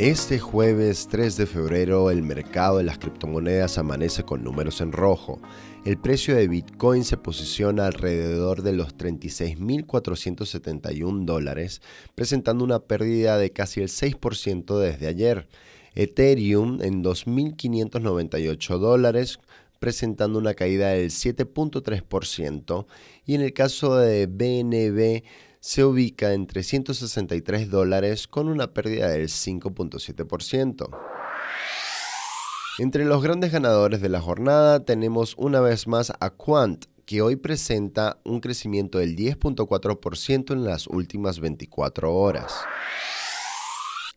Este jueves 3 de febrero el mercado de las criptomonedas amanece con números en rojo. El precio de Bitcoin se posiciona alrededor de los 36.471 dólares, presentando una pérdida de casi el 6% desde ayer. Ethereum en 2.598 dólares, presentando una caída del 7.3%, y en el caso de BNB se ubica en 363 dólares con una pérdida del 5.7%. Entre los grandes ganadores de la jornada tenemos una vez más a Quant, que hoy presenta un crecimiento del 10.4% en las últimas 24 horas.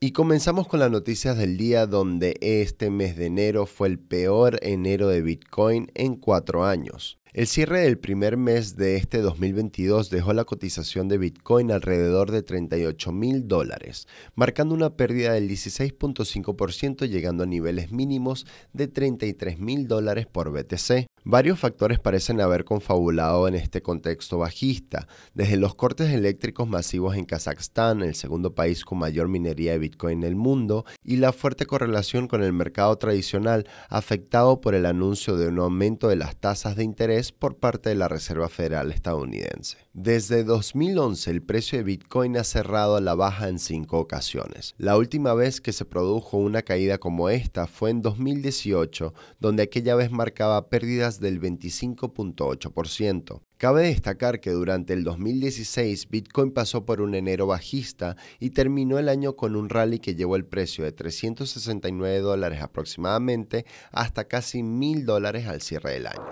Y comenzamos con las noticias del día donde este mes de enero fue el peor enero de Bitcoin en cuatro años. El cierre del primer mes de este 2022 dejó la cotización de Bitcoin alrededor de 38 mil dólares, marcando una pérdida del 16.5% llegando a niveles mínimos de 33 mil dólares por BTC. Varios factores parecen haber confabulado en este contexto bajista, desde los cortes eléctricos masivos en Kazajstán, el segundo país con mayor minería de Bitcoin en el mundo, y la fuerte correlación con el mercado tradicional afectado por el anuncio de un aumento de las tasas de interés por parte de la Reserva Federal estadounidense. Desde 2011 el precio de Bitcoin ha cerrado a la baja en cinco ocasiones. La última vez que se produjo una caída como esta fue en 2018, donde aquella vez marcaba pérdidas del 25.8%. Cabe destacar que durante el 2016 Bitcoin pasó por un enero bajista y terminó el año con un rally que llevó el precio de 369 dólares aproximadamente hasta casi 1000 dólares al cierre del año.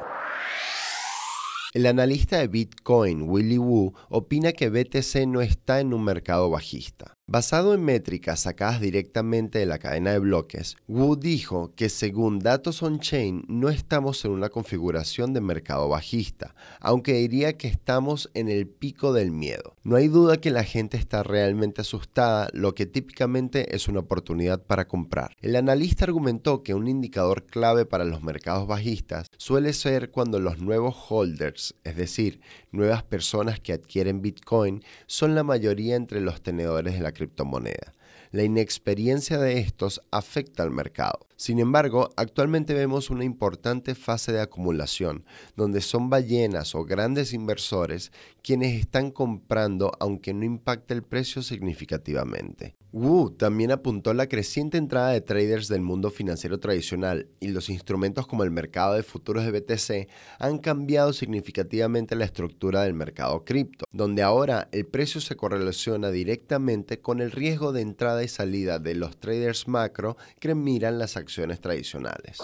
El analista de Bitcoin, Willy Wu, opina que BTC no está en un mercado bajista. Basado en métricas sacadas directamente de la cadena de bloques, Wu dijo que según datos on-chain no estamos en una configuración de mercado bajista, aunque diría que estamos en el pico del miedo. No hay duda que la gente está realmente asustada, lo que típicamente es una oportunidad para comprar. El analista argumentó que un indicador clave para los mercados bajistas suele ser cuando los nuevos holders, es decir, nuevas personas que adquieren Bitcoin, son la mayoría entre los tenedores de la criptomoneda. La inexperiencia de estos afecta al mercado. Sin embargo, actualmente vemos una importante fase de acumulación, donde son ballenas o grandes inversores quienes están comprando aunque no impacte el precio significativamente. Wu también apuntó la creciente entrada de traders del mundo financiero tradicional y los instrumentos como el mercado de futuros de BTC han cambiado significativamente la estructura del mercado cripto, donde ahora el precio se correlaciona directamente con el riesgo de entrada y salida de los traders macro que miran las acciones tradicionales.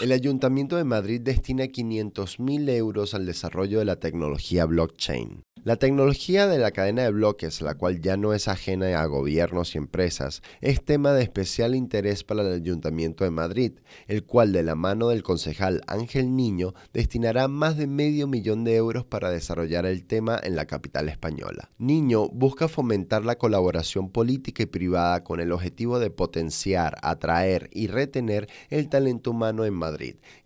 El Ayuntamiento de Madrid destina 500.000 euros al desarrollo de la tecnología blockchain. La tecnología de la cadena de bloques, la cual ya no es ajena a gobiernos y empresas, es tema de especial interés para el Ayuntamiento de Madrid, el cual de la mano del concejal Ángel Niño destinará más de medio millón de euros para desarrollar el tema en la capital española. Niño busca fomentar la colaboración política y privada con el objetivo de potenciar, atraer y retener el talento humano en Madrid,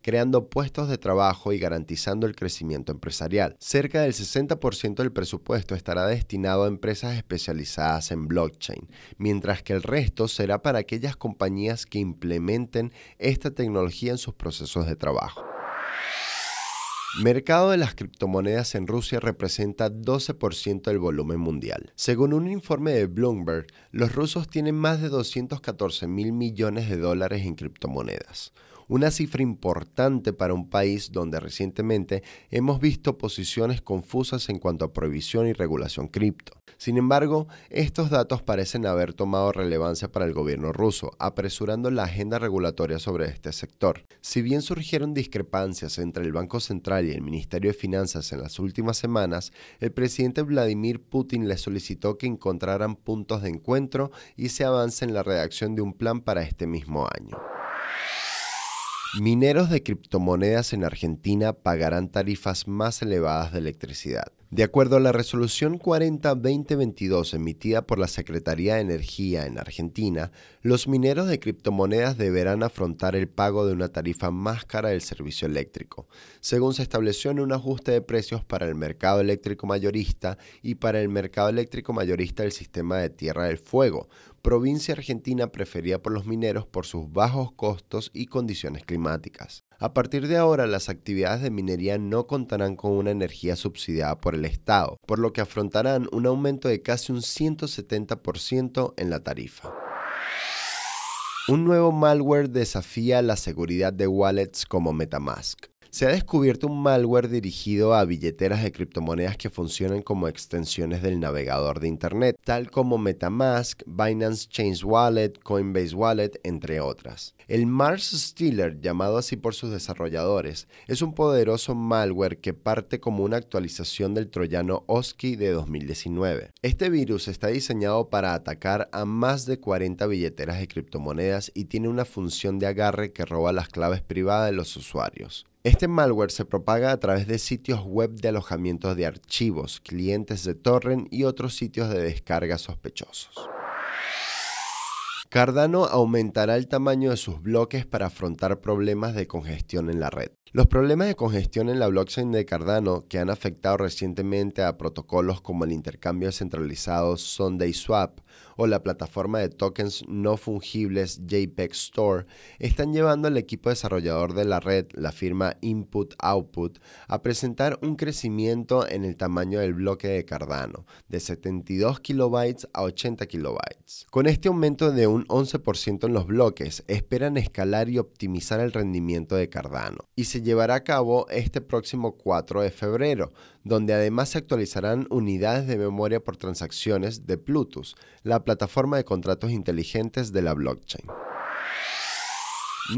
creando puestos de trabajo y garantizando el crecimiento empresarial. Cerca del 60% del presupuesto estará destinado a empresas especializadas en blockchain, mientras que el resto será para aquellas compañías que implementen esta tecnología en sus procesos de trabajo. Mercado de las criptomonedas en Rusia representa 12% del volumen mundial. Según un informe de Bloomberg, los rusos tienen más de 214 mil millones de dólares en criptomonedas una cifra importante para un país donde recientemente hemos visto posiciones confusas en cuanto a prohibición y regulación cripto. Sin embargo, estos datos parecen haber tomado relevancia para el gobierno ruso, apresurando la agenda regulatoria sobre este sector. Si bien surgieron discrepancias entre el Banco Central y el Ministerio de Finanzas en las últimas semanas, el presidente Vladimir Putin le solicitó que encontraran puntos de encuentro y se avance en la redacción de un plan para este mismo año. Mineros de criptomonedas en Argentina pagarán tarifas más elevadas de electricidad. De acuerdo a la resolución 40-2022 emitida por la Secretaría de Energía en Argentina, los mineros de criptomonedas deberán afrontar el pago de una tarifa más cara del servicio eléctrico, según se estableció en un ajuste de precios para el mercado eléctrico mayorista y para el mercado eléctrico mayorista del sistema de Tierra del Fuego, provincia argentina preferida por los mineros por sus bajos costos y condiciones climáticas. A partir de ahora, las actividades de minería no contarán con una energía subsidiada por el Estado, por lo que afrontarán un aumento de casi un 170% en la tarifa. Un nuevo malware desafía la seguridad de wallets como Metamask. Se ha descubierto un malware dirigido a billeteras de criptomonedas que funcionan como extensiones del navegador de Internet, tal como Metamask, Binance Chain Wallet, Coinbase Wallet, entre otras. El Mars Stealer, llamado así por sus desarrolladores, es un poderoso malware que parte como una actualización del troyano OSCI de 2019. Este virus está diseñado para atacar a más de 40 billeteras de criptomonedas y tiene una función de agarre que roba las claves privadas de los usuarios. Este malware se propaga a través de sitios web de alojamiento de archivos, clientes de torrent y otros sitios de descarga sospechosos. Cardano aumentará el tamaño de sus bloques para afrontar problemas de congestión en la red. Los problemas de congestión en la blockchain de Cardano que han afectado recientemente a protocolos como el intercambio centralizado SundaySwap o la plataforma de tokens no fungibles JPEG Store están llevando al equipo desarrollador de la red, la firma Input Output, a presentar un crecimiento en el tamaño del bloque de Cardano, de 72 kilobytes a 80 kilobytes. Con este aumento de un 11% en los bloques, esperan escalar y optimizar el rendimiento de Cardano. Y se llevará a cabo este próximo 4 de febrero, donde además se actualizarán unidades de memoria por transacciones de Plutus, la plataforma de contratos inteligentes de la blockchain.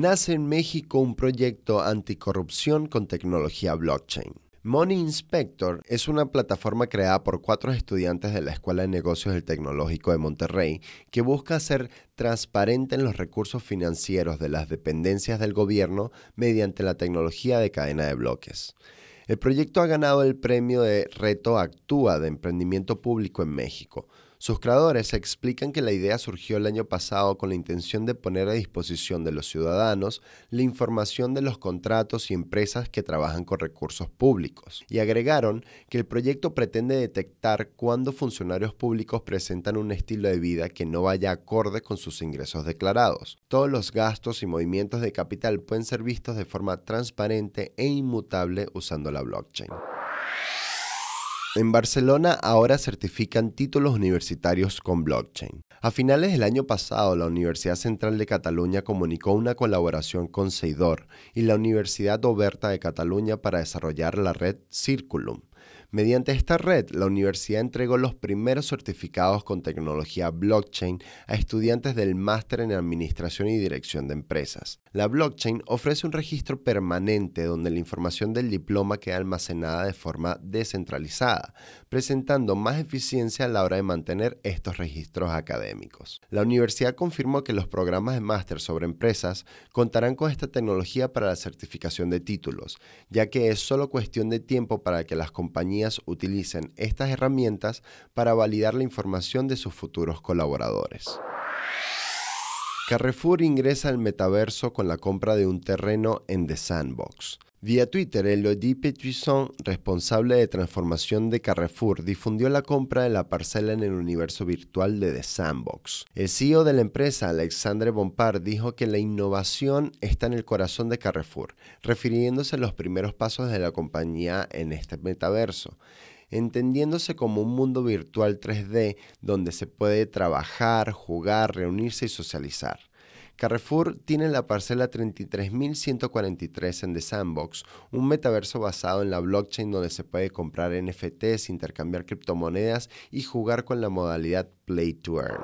Nace en México un proyecto anticorrupción con tecnología blockchain. Money Inspector es una plataforma creada por cuatro estudiantes de la Escuela de Negocios del Tecnológico de Monterrey que busca ser transparente en los recursos financieros de las dependencias del gobierno mediante la tecnología de cadena de bloques. El proyecto ha ganado el premio de Reto Actúa de Emprendimiento Público en México, sus creadores explican que la idea surgió el año pasado con la intención de poner a disposición de los ciudadanos la información de los contratos y empresas que trabajan con recursos públicos, y agregaron que el proyecto pretende detectar cuándo funcionarios públicos presentan un estilo de vida que no vaya acorde con sus ingresos declarados. Todos los gastos y movimientos de capital pueden ser vistos de forma transparente e inmutable usando la blockchain. En Barcelona ahora certifican títulos universitarios con blockchain. A finales del año pasado, la Universidad Central de Cataluña comunicó una colaboración con Seidor y la Universidad Oberta de Cataluña para desarrollar la red Circulum, Mediante esta red, la universidad entregó los primeros certificados con tecnología blockchain a estudiantes del máster en Administración y Dirección de Empresas. La blockchain ofrece un registro permanente donde la información del diploma queda almacenada de forma descentralizada, presentando más eficiencia a la hora de mantener estos registros académicos. La universidad confirmó que los programas de máster sobre empresas contarán con esta tecnología para la certificación de títulos, ya que es solo cuestión de tiempo para que las compañías utilicen estas herramientas para validar la información de sus futuros colaboradores. Carrefour ingresa al metaverso con la compra de un terreno en The Sandbox. Vía Twitter, Elodie Petuisson, responsable de transformación de Carrefour, difundió la compra de la parcela en el universo virtual de The Sandbox. El CEO de la empresa, Alexandre Bompard, dijo que la innovación está en el corazón de Carrefour, refiriéndose a los primeros pasos de la compañía en este metaverso entendiéndose como un mundo virtual 3D donde se puede trabajar, jugar, reunirse y socializar. Carrefour tiene la parcela 33.143 en The Sandbox, un metaverso basado en la blockchain donde se puede comprar NFTs, intercambiar criptomonedas y jugar con la modalidad Play to Earn.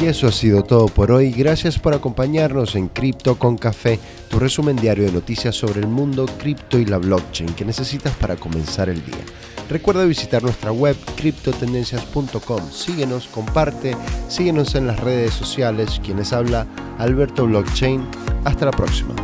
Y eso ha sido todo por hoy. Gracias por acompañarnos en Cripto con Café, tu resumen diario de noticias sobre el mundo cripto y la blockchain que necesitas para comenzar el día. Recuerda visitar nuestra web criptotendencias.com. Síguenos, comparte, síguenos en las redes sociales. Quienes habla Alberto Blockchain. Hasta la próxima.